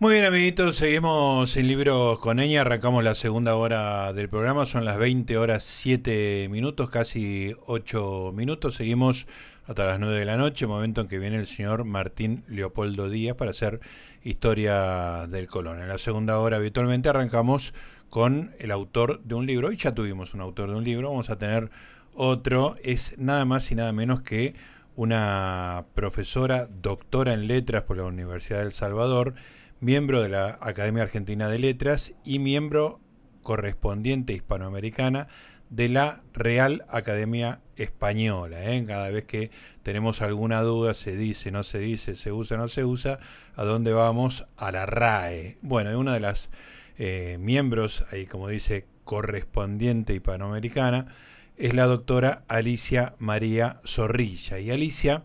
Muy bien, amiguitos, seguimos en Libros con Eña, arrancamos la segunda hora del programa, son las 20 horas 7 minutos, casi 8 minutos, seguimos hasta las 9 de la noche, momento en que viene el señor Martín Leopoldo Díaz para hacer historia del Colón. En la segunda hora habitualmente arrancamos con el autor de un libro, y ya tuvimos un autor de un libro, vamos a tener otro, es nada más y nada menos que una profesora doctora en letras por la Universidad del Salvador, miembro de la Academia Argentina de Letras y miembro correspondiente hispanoamericana de la Real Academia Española. ¿eh? Cada vez que tenemos alguna duda, se dice, no se dice, se usa, no se usa, ¿a dónde vamos? A la RAE. Bueno, una de las eh, miembros, ahí como dice, correspondiente hispanoamericana, es la doctora Alicia María Zorrilla. Y Alicia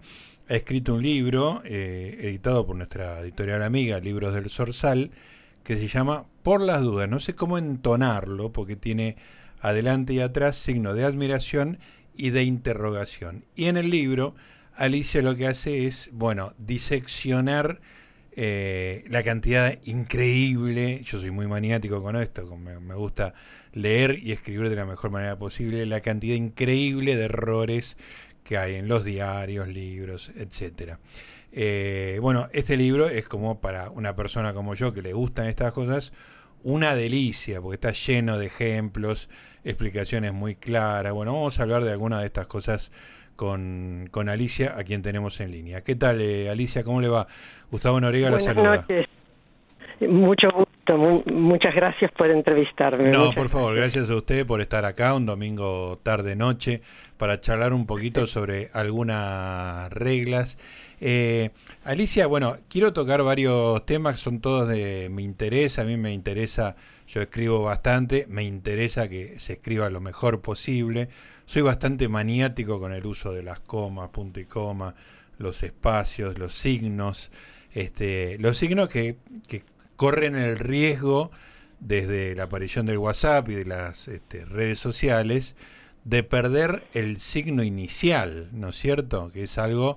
ha escrito un libro eh, editado por nuestra editorial amiga Libros del Sorsal que se llama Por las dudas. No sé cómo entonarlo porque tiene adelante y atrás signo de admiración y de interrogación. Y en el libro Alicia lo que hace es, bueno, diseccionar eh, la cantidad increíble, yo soy muy maniático con esto, me, me gusta leer y escribir de la mejor manera posible, la cantidad increíble de errores que hay en los diarios, libros, etcétera. Eh, bueno, este libro es como para una persona como yo que le gustan estas cosas, una delicia, porque está lleno de ejemplos, explicaciones muy claras. Bueno, vamos a hablar de algunas de estas cosas con, con Alicia, a quien tenemos en línea. ¿Qué tal, eh, Alicia? ¿Cómo le va? Gustavo Noriega la saluda. Noches. Mucho gusto, muchas gracias por entrevistarme. No, por favor, gracias a usted por estar acá un domingo tarde-noche para charlar un poquito sobre algunas reglas. Eh, Alicia, bueno, quiero tocar varios temas, son todos de mi interés, a mí me interesa, yo escribo bastante, me interesa que se escriba lo mejor posible, soy bastante maniático con el uso de las comas, punto y coma, los espacios, los signos, este, los signos que, que corren el riesgo desde la aparición del WhatsApp y de las este, redes sociales de perder el signo inicial, ¿no es cierto? Que es algo...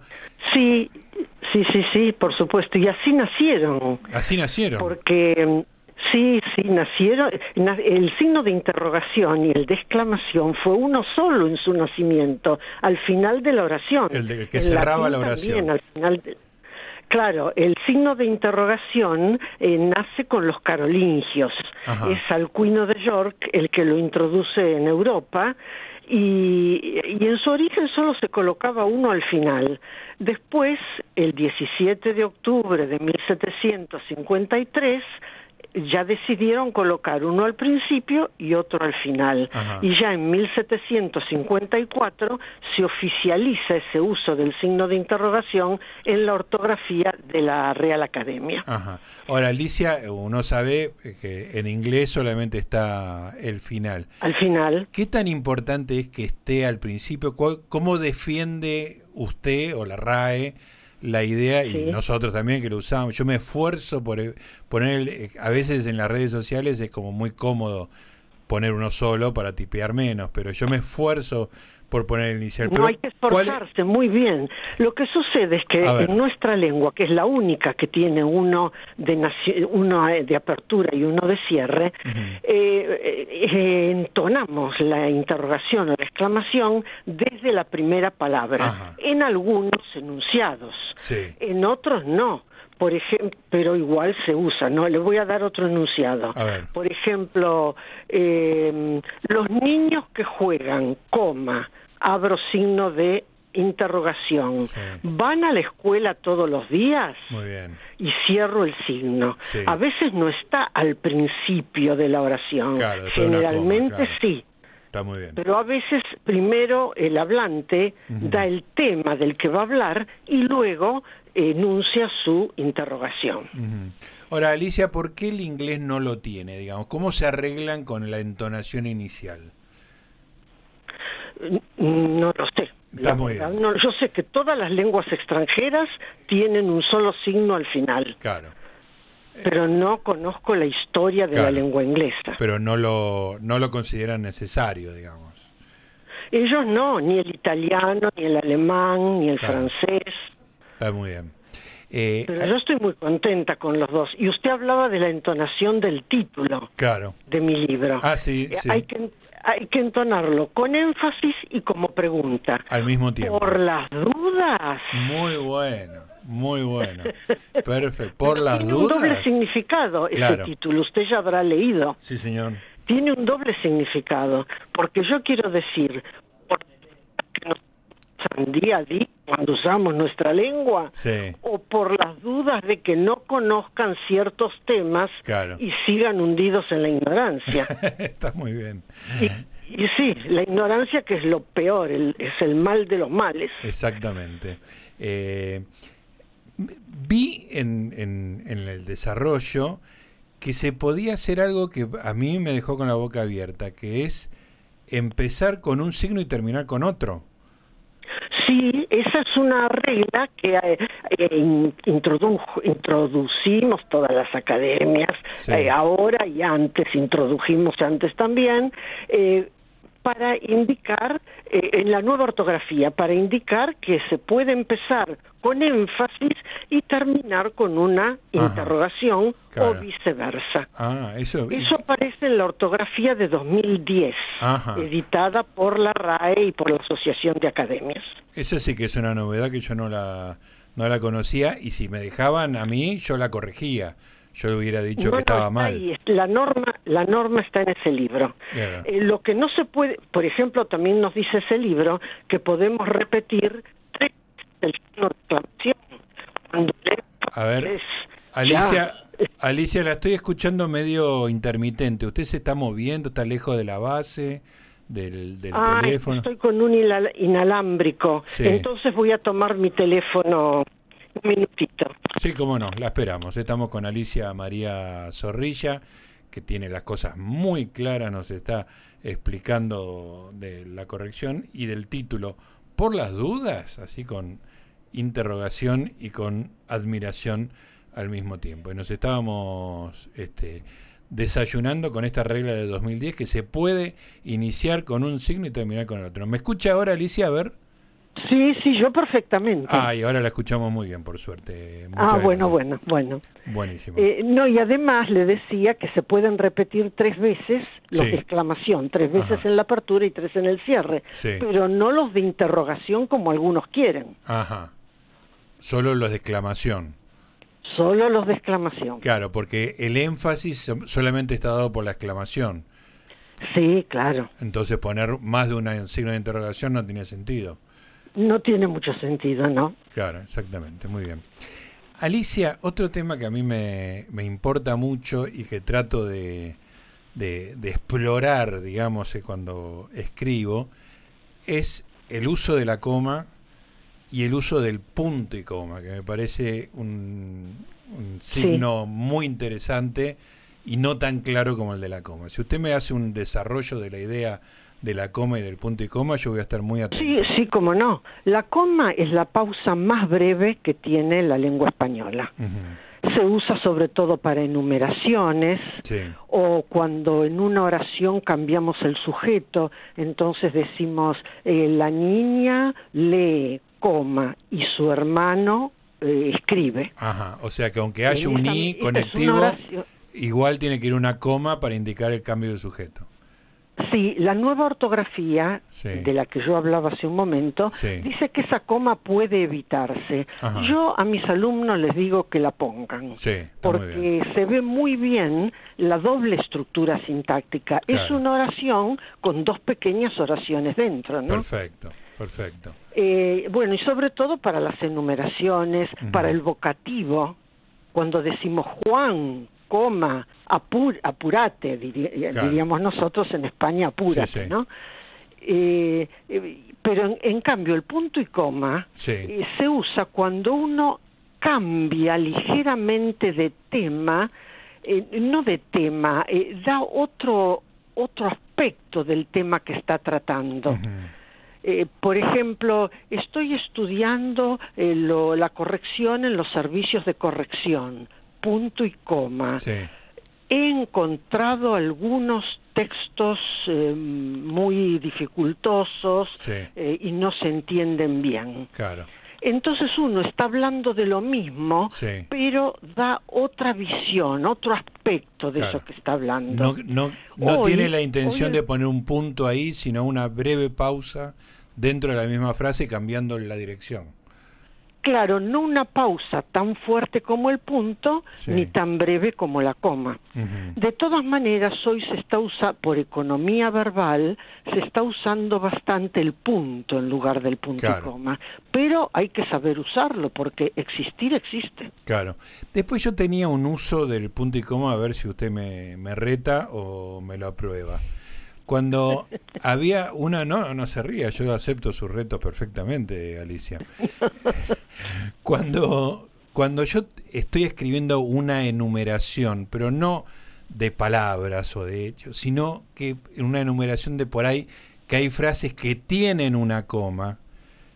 Sí, sí, sí, sí, por supuesto. Y así nacieron. Así nacieron. Porque sí, sí, nacieron. El signo de interrogación y el de exclamación fue uno solo en su nacimiento, al final de la oración. El, que cerraba la oración. al final Claro, el signo de interrogación eh, nace con los carolingios. Es Alcuino de York el que lo introduce en Europa y, y, en su origen solo se colocaba uno al final. Después, el 17 de octubre de 1753, ya decidieron colocar uno al principio y otro al final. Y ya en 1754 se oficializa ese uso del signo de interrogación en la ortografía de la Real Academia. Ahora, Alicia, uno sabe que en inglés solamente está el final. Al final. ¿Qué tan importante es que esté al principio? ¿Cómo defiende usted o la RAE? La idea, y nosotros también que lo usamos, yo me esfuerzo por eh, poner, eh, a veces en las redes sociales es como muy cómodo poner uno solo para tipear menos, pero yo me esfuerzo por poner el inicial. No hay que esforzarse, muy bien. Lo que sucede es que en nuestra lengua, que es la única que tiene uno de, uno eh, de apertura y uno de cierre, eh, eh, entonamos la interrogación o la exclamación desde la primera palabra, en algunos enunciados, en otros no por ejemplo, pero igual se usa, ¿no? Le voy a dar otro enunciado. Por ejemplo, eh, los niños que juegan, coma, abro signo de interrogación, ¿van a la escuela todos los días? Muy bien. Y cierro el signo. A veces no está al principio de la oración, generalmente sí. Está muy bien. Pero a veces primero el hablante da el tema del que va a hablar y luego enuncia su interrogación. Ahora, Alicia, ¿por qué el inglés no lo tiene? Digamos, ¿cómo se arreglan con la entonación inicial? No lo sé. yo sé que todas las lenguas extranjeras tienen un solo signo al final. Claro. Pero no conozco la historia de la lengua inglesa. Pero no lo, no lo consideran necesario, digamos. Ellos no, ni el italiano, ni el alemán, ni el francés. Está muy bien. Eh, Pero yo estoy muy contenta con los dos. Y usted hablaba de la entonación del título claro. de mi libro. Ah, sí, sí. Hay que hay que entonarlo con énfasis y como pregunta. Al mismo tiempo. Por las dudas. Muy bueno, muy bueno. Perfecto. Por las tiene dudas. un doble significado ese título, usted ya habrá leído. Sí, señor. Tiene un doble significado, porque yo quiero decir, que nos día a día cuando usamos nuestra lengua o por las dudas de que no conozcan ciertos temas y sigan hundidos en la ignorancia. Está muy bien. Y, sí, la ignorancia que es lo peor, es el mal de los males. Exactamente. Eh, vi en, en, en el desarrollo que se podía hacer algo que a mí me dejó con la boca abierta, que es empezar con un signo y terminar con otro. Sí, esa es una regla que eh, eh, introducimos todas las academias, eh, ahora y antes, introdujimos antes también, para indicar, en la nueva ortografía, para indicar que se puede empezar con énfasis y terminar con una interrogación o viceversa. Ah, eso... eso aparece en la ortografía de 2010, editada por la RAE y por la Asociación de Academias. Esa sí que es una novedad que yo no la, no la conocía y si me dejaban a mí, yo la corregía. Yo hubiera dicho que estaba mal. La norma, la norma está en ese libro. Eh, lo que no se puede, por ejemplo, también nos dice ese libro que podemos repetir a ver, Alicia, Alicia, la estoy escuchando medio intermitente. ¿Usted se está moviendo? ¿Está lejos de la base? Del, teléfono. Estoy con un inalámbrico, entonces voy a tomar mi teléfono un minutito. Sí, cómo no, la esperamos. Estamos con Alicia María Zorrilla, que tiene las cosas muy claras, nos está explicando de la corrección y del título. Por las dudas, así con interrogación y con admiración al mismo tiempo. Y nos estábamos este, desayunando con esta regla de 2010 que se puede iniciar con un signo y terminar con el otro. ¿Me escucha ahora Alicia? A ver. Sí, sí, yo perfectamente. Ah, y ahora la escuchamos muy bien, por suerte. ah, bueno, bueno, bueno. Buenísimo. Eh, no, y además le decía que se pueden repetir tres veces los de exclamación, tres veces en la apertura y tres en el cierre, pero no los de interrogación como algunos quieren. Ajá. Solo los de exclamación. Solo los de exclamación. Claro, porque el énfasis solamente está dado por la exclamación. Sí, claro. Entonces poner más de un signo de interrogación no tiene sentido. No tiene mucho sentido, ¿no? Claro, exactamente, muy bien. Alicia, otro tema que a mí me, me importa mucho y que trato de, de, de explorar, digamos, eh, cuando escribo, es el uso de la coma y el uso del punto y coma, que me parece un, signo muy interesante y no tan claro como el de la coma. Si usted me hace un desarrollo de la idea de la coma y del punto y coma, yo voy a estar muy atento. Sí, sí, como no. La coma es la pausa más breve que tiene la lengua española. Se usa sobre todo para enumeraciones o cuando en una oración cambiamos el sujeto, entonces decimos eh, la niña lee coma y su hermano eh, escribe. Ajá, o sea que aunque haya un i conectivo, igual tiene que ir una coma para indicar el cambio de sujeto. Sí, la nueva ortografía, de la que yo hablaba hace un momento, dice que esa coma puede evitarse. Yo a mis alumnos les digo que la pongan, porque se ve muy bien la doble estructura sintáctica. Es una oración con dos pequeñas oraciones dentro, ¿no? Perfecto. Perfecto. Eh, bueno, y sobre todo para las enumeraciones, para el vocativo, cuando decimos Juan, coma, apur, apurate, diríamos nosotros en España, apúrate, ¿no? Eh, eh, pero en, cambio el punto y coma se usa cuando uno cambia ligeramente de tema, no de tema, da otro otro aspecto del tema que está tratando. Eh, por ejemplo, estoy estudiando eh, la corrección en los servicios de corrección, punto y coma. He encontrado algunos textos eh, muy dificultosos y no se entienden bien. Claro. entonces uno está hablando de lo mismo, pero da otra visión, otro aspecto de eso que está hablando. No, no, tiene la intención de poner un punto ahí, sino una breve pausa dentro de la misma frase cambiando la dirección. Claro, no una pausa tan fuerte como el punto, ni tan breve como la coma. De todas maneras, hoy se está usando, por economía verbal, se está usando bastante el punto en lugar del punto y coma. Pero hay que saber usarlo, porque existir existe. Claro. Después yo tenía un uso del punto y coma, a ver si usted me, me reta o me lo aprueba. Cuando había una, no, no se ría, yo acepto sus retos perfectamente, Alicia. Cuando, cuando yo estoy escribiendo una enumeración, pero no de palabras o de hechos, sino que una enumeración de por ahí que hay frases que tienen una coma,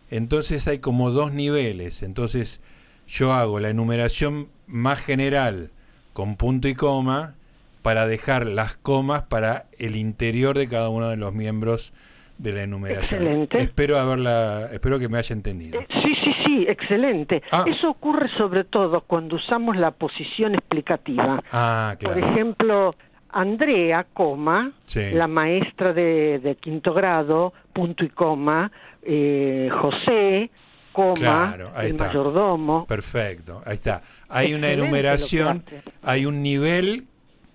entonces hay como dos niveles. Entonces yo hago la enumeración más general con punto y coma para dejar las comas para el interior de cada uno de los miembros de la enumeración. Excelente. Espero haberla, espero que me haya entendido. Eh, sí, sí, sí, excelente. Ah. Eso ocurre sobre todo cuando usamos la posición explicativa. Ah, claro. Por ejemplo, Andrea, coma, la maestra de, quinto grado, punto y coma, eh, José, coma, el mayordomo. Perfecto, ahí está. Hay una enumeración, hay un nivel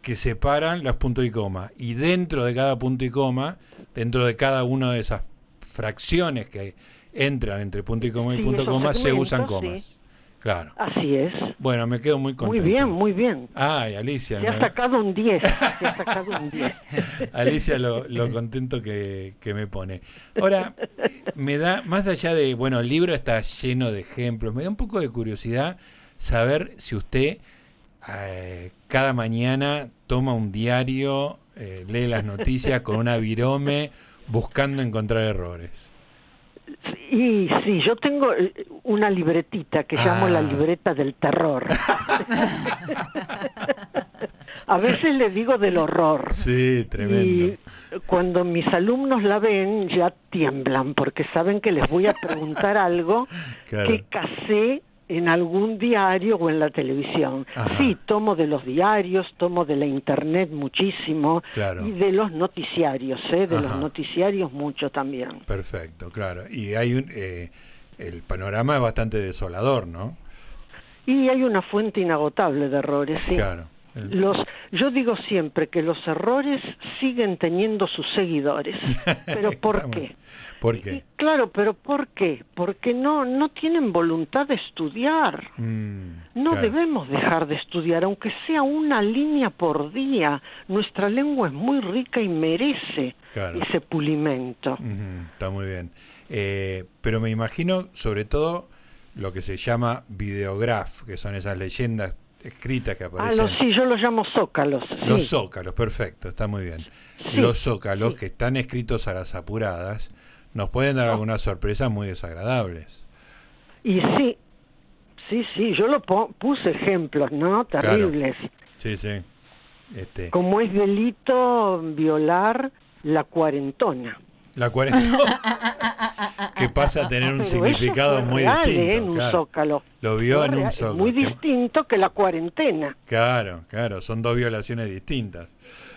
que separan los puntos y coma. Y dentro de cada punto y coma, dentro de cada una de esas fracciones que entran entre punto y coma y punto y coma, se usan comas. Claro. Así es. Bueno, me quedo muy contento. Muy bien, muy bien. Ay, Alicia. Se ha sacado un 10. Se ha sacado un 10. Alicia, lo, lo contento que, que, me pone. Ahora, me da, más allá de, bueno, el libro está lleno de ejemplos, me da un poco de curiosidad saber si usted eh, cada mañana toma un diario, eh, lee las noticias con una virome buscando encontrar errores. Sí, sí, yo tengo eh, una libretita que llamo la ah. libreta del terror. A veces le digo del horror. Sí, tremendo. Y cuando mis alumnos la ven ya tiemblan porque saben que les voy a preguntar algo que casé en algún diario o en la televisión. Sí, tomo de los diarios, tomo de la internet muchísimo y de los noticiarios, ¿eh? de los noticiarios mucho también. Perfecto, claro. Y hay un, eh, el panorama es bastante desolador, ¿no? Y hay una fuente inagotable de errores, sí. Claro. Los, yo digo siempre que los errores siguen teniendo sus seguidores. ¿Pero por qué? ¿Por qué? claro, pero ¿por qué? Porque no, no tienen voluntad de estudiar. Mm, no debemos dejar de estudiar, aunque sea una línea por día. Nuestra lengua es muy rica y merece ese pulimento. está muy bien. Eh, pero me imagino, sobre todo, lo que se llama videograf, que son esas leyendas escritas que ah, aparecen. Ah, sí, yo los llamo zócalos. Los zócalos, perfecto, está muy bien. los zócalos que están escritos a las apuradas nos pueden dar ah. algunas sorpresas muy desagradables. Y sí, sí, sí, yo lo puse ejemplos, ¿no? Terribles. Sí, sí. Este... Como es delito violar la cuarentona. La cuarentona. que pasa a tener un significado muy distinto. ¿eh? En un zócalo. Lo vio en un zócalo. Muy distinto que la cuarentena. Claro, claro, son dos violaciones distintas.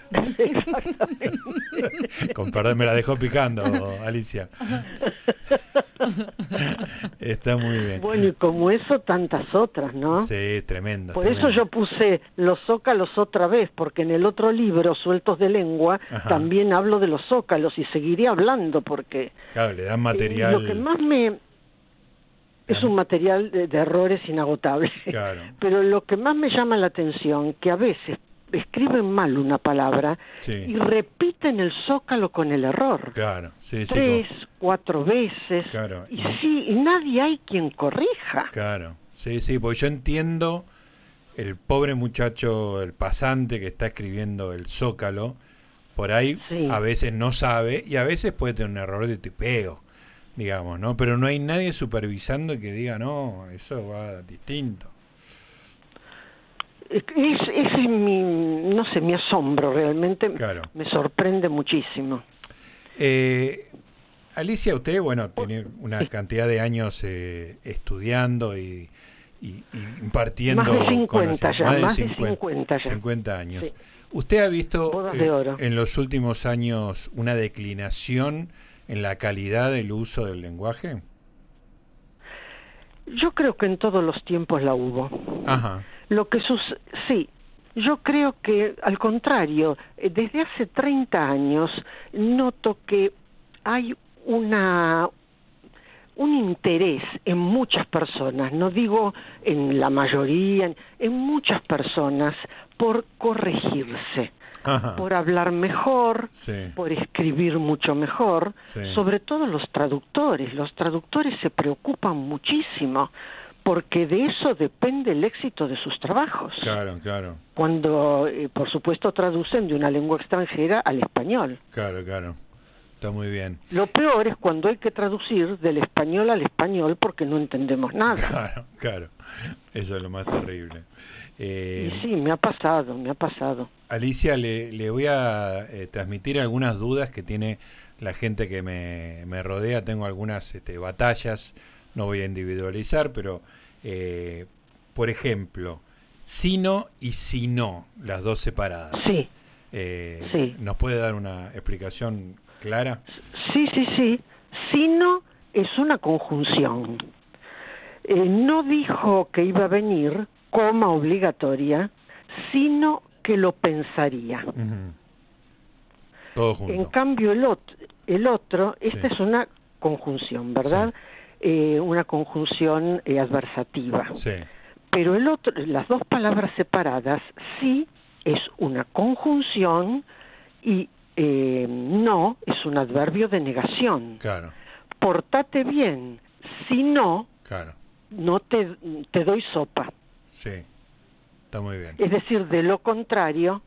Exactamente. Con perdón, me la dejó picando, Alicia. Está muy bien. Bueno, y como eso, tantas otras, ¿no? Sí, tremendo. Por eso yo puse los zócalos otra vez, porque en el otro libro, Sueltos de Lengua, también hablo de los zócalos y seguiré hablando porque... Claro, le dan material... lo que más me... Es un material de, de errores inagotable. Claro. Pero lo que más me llama la atención, que a veces escriben mal una palabra y repiten el zócalo con el error. Claro, sí, Tres, cuatro veces. Claro. Y sí, y nadie hay quien corrija. Claro, sí, sí, porque yo entiendo el pobre muchacho, el pasante que está escribiendo el zócalo, por ahí a veces no sabe y a veces puede tener un error de tipeo, digamos, ¿no? Pero no hay nadie supervisando que diga, no, eso va distinto ese es mi, no sé, mi asombro realmente. Me sorprende muchísimo. Eh, Alicia, usted, bueno, tiene una cantidad de años eh, estudiando y, impartiendo... Más de 50 ya, más de 50, 50, años. ¿Usted ha visto eh, en los últimos años una declinación en la calidad del uso del lenguaje? Yo creo que en todos los tiempos la hubo. Ajá. Lo que sus sí, yo creo que al contrario, eh, desde hace 30 años noto que hay una un interés en muchas personas, no digo en la mayoría, en muchas personas por corregirse, por hablar mejor, por escribir mucho mejor, sobre todo los traductores. Los traductores se preocupan muchísimo porque de eso depende el éxito de sus trabajos. Claro, claro. Cuando, eh, por supuesto, traducen de una lengua extranjera al español. Claro, claro. Está muy bien. Lo peor es cuando hay que traducir del español al español porque no entendemos nada. Claro, claro. Eso es lo más terrible. Eh, sí, me ha pasado, me ha pasado. Alicia, le, le voy a eh, transmitir algunas dudas que tiene la gente que me, me rodea. Tengo algunas este, batallas, no voy a individualizar, pero, eh, por ejemplo, sino y si no, las dos separadas. Sí. sí. ¿Nos puede dar una explicación Clara. Sí, sí, sí. Sino es una conjunción. Eh, no dijo que iba a venir, coma obligatoria, sino que lo pensaría. Todo junto. En cambio, el otro, el otro esta es una conjunción, ¿verdad? Eh, una conjunción eh, adversativa. Sí. Pero el otro, las dos palabras separadas, sí es una conjunción y eh, no es un adverbio de negación. Claro. Portate bien, si no, claro. no te, te doy sopa. Sí, está muy bien. Es decir, de lo contrario,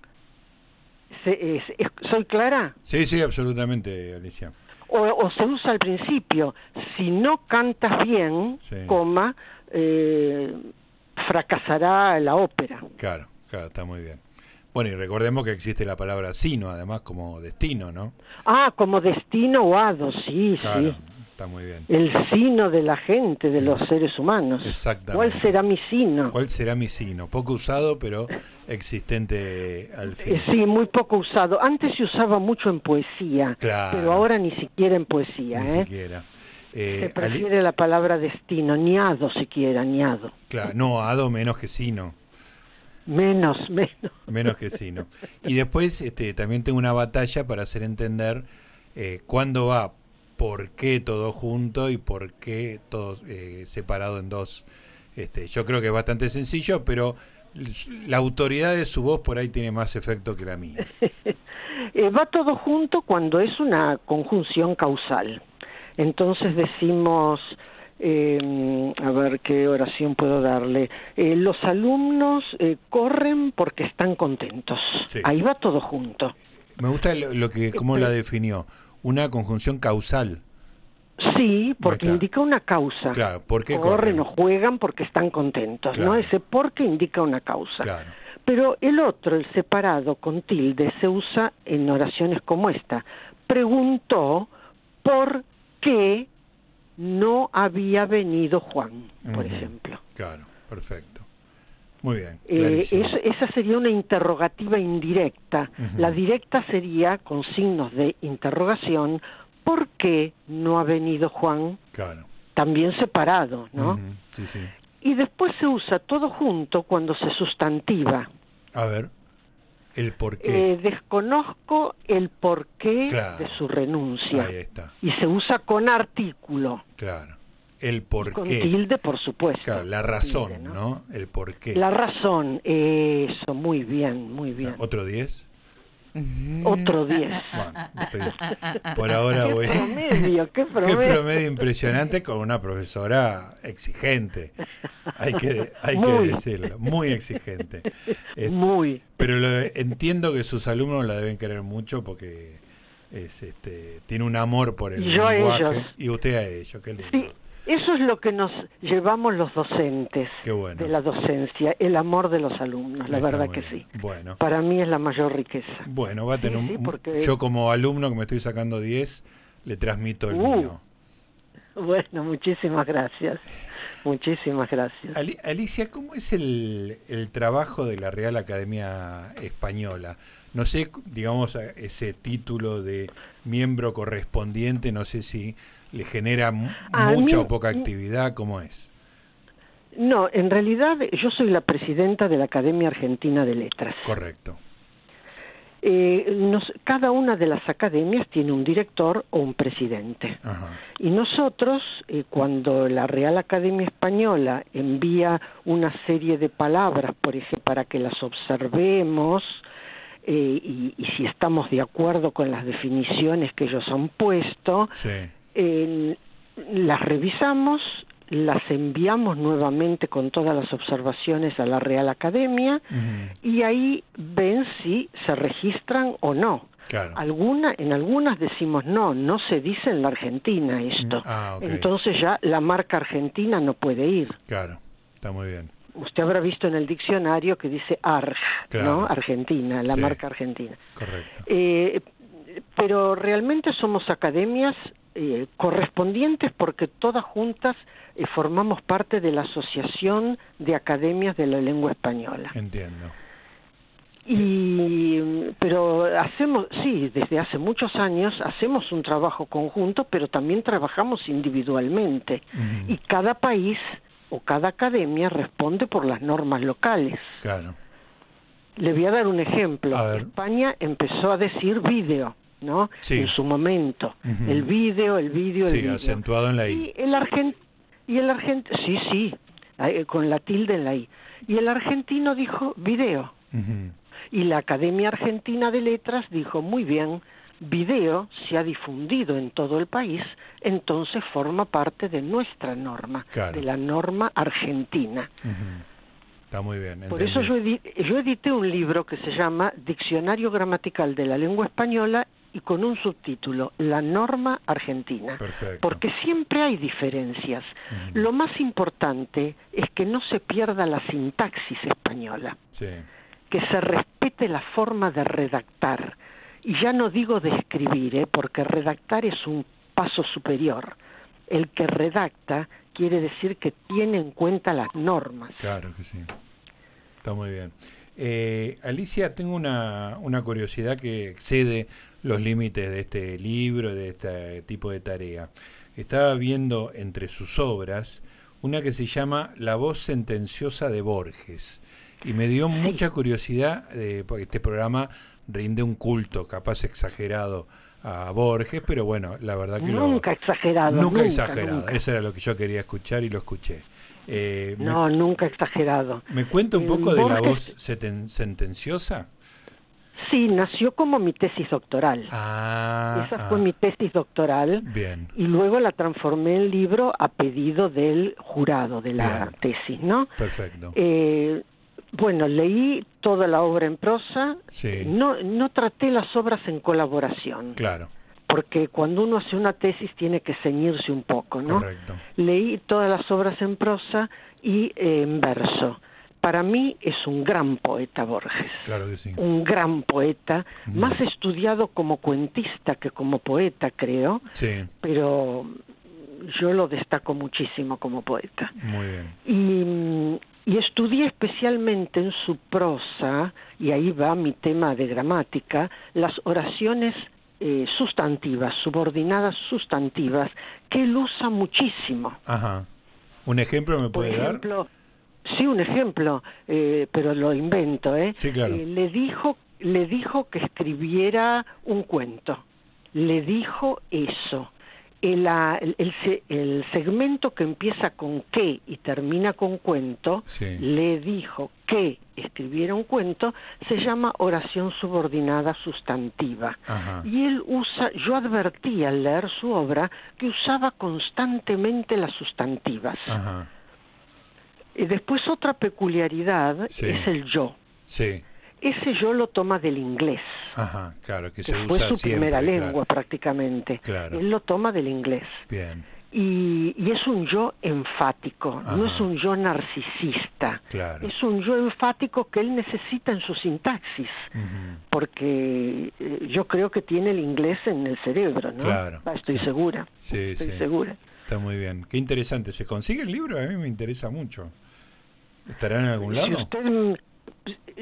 ¿soy clara? Sí, sí, absolutamente, Alicia. O, se usa al principio, si no cantas bien, coma, eh, fracasará la ópera. Claro, claro, está muy bien. Bueno, y recordemos que existe la palabra sino, además, como destino, ¿no? Ah, como destino o hado, sí, sí. Está muy bien. El sino de la gente, de los seres humanos. Exactamente. ¿Cuál será mi sino? ¿Cuál será mi sino? Poco usado, pero existente al fin. Eh, sí, muy poco usado. Antes se usaba mucho en poesía, claro. pero ahora ni siquiera en poesía. Ni ¿eh? siquiera. se eh, prefiere la palabra destino, ni hado siquiera, ni hado. Claro, no, hado menos que sino. Menos, menos. Menos que sí, ¿no? Y después este, también tengo una batalla para hacer entender eh, cuándo va, por qué todo junto y por qué todo eh, separado en dos. Este, yo creo que es bastante sencillo, pero la autoridad de su voz por ahí tiene más efecto que la mía. Eh, va todo junto cuando es una conjunción causal. Entonces decimos eh, a ver qué oración puedo darle. Eh, los alumnos eh, corren porque están contentos. Ahí va todo junto. Me gusta lo, que, cómo la definió. Una conjunción causal. Sí, porque indica una causa. Claro, porque corren, o juegan porque están contentos, ¿no? Ese porque indica una causa. Claro. Pero el otro, el separado con tilde, se usa en oraciones como esta. Preguntó por qué no había venido Juan, por ejemplo. Claro, perfecto. Muy bien. Eh, esa sería una interrogativa indirecta. La directa sería con signos de interrogación. ¿Por qué no ha venido Juan? Claro. También separado, ¿no? sí, sí. Y después se usa todo junto cuando se sustantiva. A ver. El porqué. Eh, desconozco el porqué de su renuncia. Ahí está. Y se usa con artículo. Claro. El porqué. Con tilde, por supuesto. Claro, la razón, ¿no? El porqué. La razón, eso, muy bien, muy bien. ¿Otro 10? Otro 10. Bueno, por ahora voy. ¿Qué promedio? ¿Qué promedio? Qué promedio impresionante con una profesora exigente. Hay que, hay que decirlo. Muy exigente. Este, muy. Pero lo, entiendo que sus alumnos la deben querer mucho porque es, este, tiene un amor por el lenguaje. Y usted a ellos. Qué lindo. Eso es lo que nos llevamos los docentes de la docencia, el amor de los alumnos, la verdad que sí. Bueno. Para mí es la mayor riqueza. Bueno, va a tener un, yo como alumno que me estoy sacando 10, le transmito el uh. mío. Bueno, muchísimas gracias. Muchísimas gracias. Alicia, ¿cómo es el, el trabajo de la Real Academia Española? No sé, digamos, ese título de miembro correspondiente, no sé si le genera mucha o poca actividad, ¿cómo es? No, en realidad yo soy la presidenta de la Academia Argentina de Letras. Correcto. Eh, nos, cada una de las academias tiene un director o un presidente. Y nosotros, eh, cuando la Real Academia Española envía una serie de palabras, por ejemplo, para que las observemos, eh, y, si estamos de acuerdo con las definiciones que ellos han puesto, las revisamos las enviamos nuevamente con todas las observaciones a la Real Academia y ahí ven si se registran o no. Alguna, en algunas decimos no, no se dice en la Argentina esto. Mm, ah, Entonces ya la marca argentina no puede ir. Claro, está muy bien. Usted habrá visto en el diccionario que dice ARG, ¿no? Argentina, la marca argentina. Correcto. Eh, pero realmente somos academias eh, correspondientes porque todas juntas eh, formamos parte de la Asociación de Academias de la Lengua Española. Entiendo. Y, pero hacemos, sí, desde hace muchos años hacemos un trabajo conjunto, pero también trabajamos individualmente. Y cada país o cada academia responde por las normas locales. Claro. Le voy a dar un ejemplo. España empezó a decir vídeo ¿no? En su momento. El vídeo, el vídeo, el sí, acentuado en la I. Y el argent y el argentino, sí, sí, con la tilde en la I. Y el argentino dijo video. Y la Academia Argentina de Letras dijo, muy bien, video se ha difundido en todo el país, entonces forma parte de nuestra norma, de la norma argentina. Está muy bien. Por eso yo, yo edité un libro que se llama Diccionario Gramatical de la Lengua Española y con un subtítulo, La norma argentina. Porque siempre hay diferencias. Lo más importante es que no se pierda la sintaxis española, que se respete la forma de redactar. Y ya no digo de escribir, ¿eh? porque redactar es un paso superior. El que redacta quiere decir que tiene en cuenta las normas. Claro que sí. Está muy bien. Eh, Alicia, tengo una, una curiosidad que excede los límites de este libro, de este tipo de tarea. Estaba viendo entre sus obras una que se llama La voz sentenciosa de Borges. Y me dio mucha curiosidad, eh, porque este programa rinde un culto, capaz exagerado, a Borges, pero bueno, la verdad que nunca exagerado. Nunca, exagerado, eso era lo que yo quería escuchar y lo escuché. Eh, no, nunca exagerado. ¿Me cuenta un poco de la voz sentenciosa? Sí, nació como mi tesis doctoral. Ah, Esa fue ah. mi tesis doctoral. Bien. Y luego la transformé en libro a pedido del jurado de la tesis, ¿no? Perfecto. Eh, bueno, leí toda la obra en prosa. Sí. No, no traté las obras en colaboración. Claro. Porque cuando uno hace una tesis tiene que ceñirse un poco, ¿no? Correcto. Leí todas las obras en prosa y en verso para mí es un gran poeta Borges. Claro que sí. Un gran poeta, más estudiado como cuentista que como poeta, creo. Sí. Pero yo lo destaco muchísimo como poeta. Muy bien. Y, y estudié especialmente en su prosa, y ahí va mi tema de gramática, las oraciones eh, sustantivas, subordinadas sustantivas, que él usa muchísimo. Ajá. ¿Un ejemplo me puede Por ejemplo, Sí, un ejemplo, eh, pero lo invento, ¿eh? Sí, claro. Eh, le dijo, le dijo que escribiera un cuento. Le dijo eso. El, el, el, segmento que empieza con que y termina con cuento, le dijo que escribiera un cuento, se llama oración subordinada sustantiva. Y él usa, yo advertí al leer su obra que usaba constantemente las sustantivas. Ajá. Y después otra peculiaridad es el yo. Sí. Ese yo lo toma del inglés. Ajá, claro, que, se fue su primera lengua prácticamente. Claro. Él lo toma del inglés. Bien. y, es un yo enfático, no es un yo narcisista, es un yo enfático que él necesita en su sintaxis, porque eh, yo creo que tiene el inglés en el cerebro, ¿no? Claro. Ah, estoy segura, estoy segura. Está muy bien, qué interesante. ¿Se consigue el libro? A mí me interesa mucho. ¿Estará en algún lado? usted,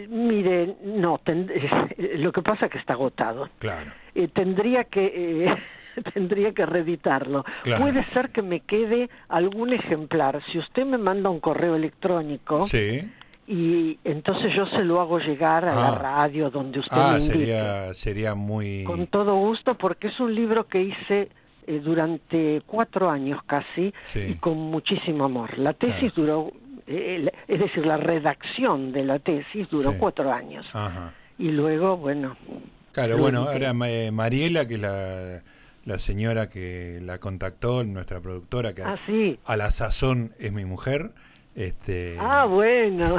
mire, no, lo que pasa es que está agotado. Claro. Eh, tendría que... Eh, tendría que reeditarlo. Puede ser que me quede algún ejemplar. Si usted me manda un correo electrónico, sí. y entonces yo se lo hago llegar a la ah. radio donde usted ah, me invite. Sería, sería muy... Con todo gusto, porque es un libro que hice eh, durante cuatro años casi y con muchísimo amor. La tesis duró, eh, es decir, la redacción de la tesis duró cuatro años. Y luego, bueno... Claro, bueno, ahora eh, Mariela, que la la señora que la contactó, nuestra productora, que ah, a la sazón es mi mujer. Este, ah, bueno.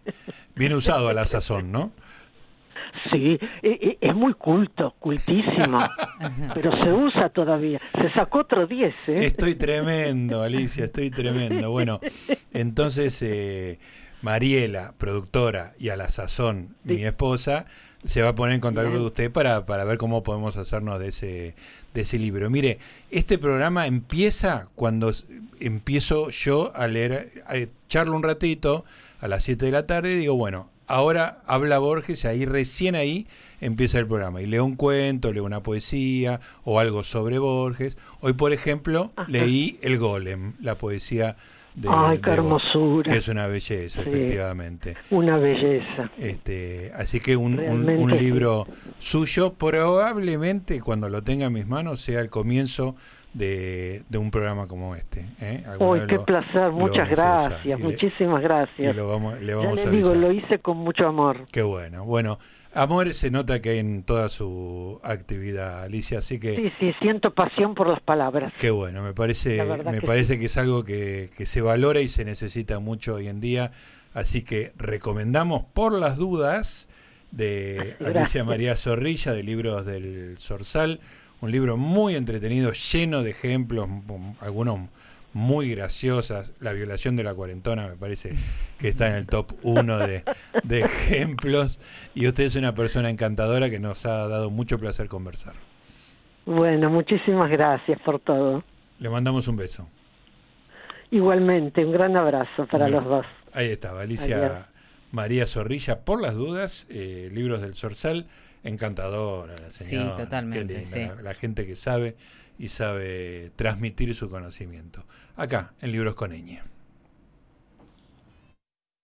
Bien usado a la sazón, ¿no? Sí, es muy culto, cultísimo, pero se usa todavía. Se sacó otro 10, ¿eh? Estoy tremendo, Alicia, estoy tremendo. Bueno, entonces eh, Mariela, productora, y a la sazón, mi esposa, se va a poner en contacto con usted para, para ver cómo podemos hacernos de ese, de ese libro. Mire, este programa empieza cuando empiezo yo a leer, a charlo un ratito a las 7 de la tarde y digo, bueno, ahora habla Borges y ahí recién ahí empieza el programa. Y leo un cuento, leo una poesía o algo sobre Borges. Hoy, por ejemplo, leí El Golem, la poesía Ay, qué hermosura. Que es una belleza, efectivamente. Una belleza. Este, así que un, un, libro suyo, probablemente cuando lo tenga en mis manos, sea el comienzo de, de un programa como este. ¿eh? Uy, qué placer, muchas gracias, muchísimas gracias. Y lo vamos, le vamos ya le digo, lo hice con mucho amor. Qué bueno. Bueno, Amor se nota que hay en toda su actividad, Alicia, así que... Sí, sí, siento pasión por las palabras. Qué bueno, me parece, me parece que es algo que, que se valora y se necesita mucho hoy en día, así que recomendamos por las dudas de Alicia María Zorrilla, de Libros del Sorsal, un libro muy entretenido, lleno de ejemplos, algunos muy graciosas. La violación de la cuarentona me parece que está en el top uno de, ejemplos. Y usted es una persona encantadora que nos ha dado mucho placer conversar. Bueno, muchísimas gracias por todo. Le mandamos un beso. Igualmente, un gran abrazo para los dos. Ahí estaba, Alicia María Zorrilla, por las dudas, eh, libros del Sorsal, encantadora la señora. Sí, totalmente. la gente que sabe y sabe transmitir su conocimiento. Acá, en Libros con Eñe.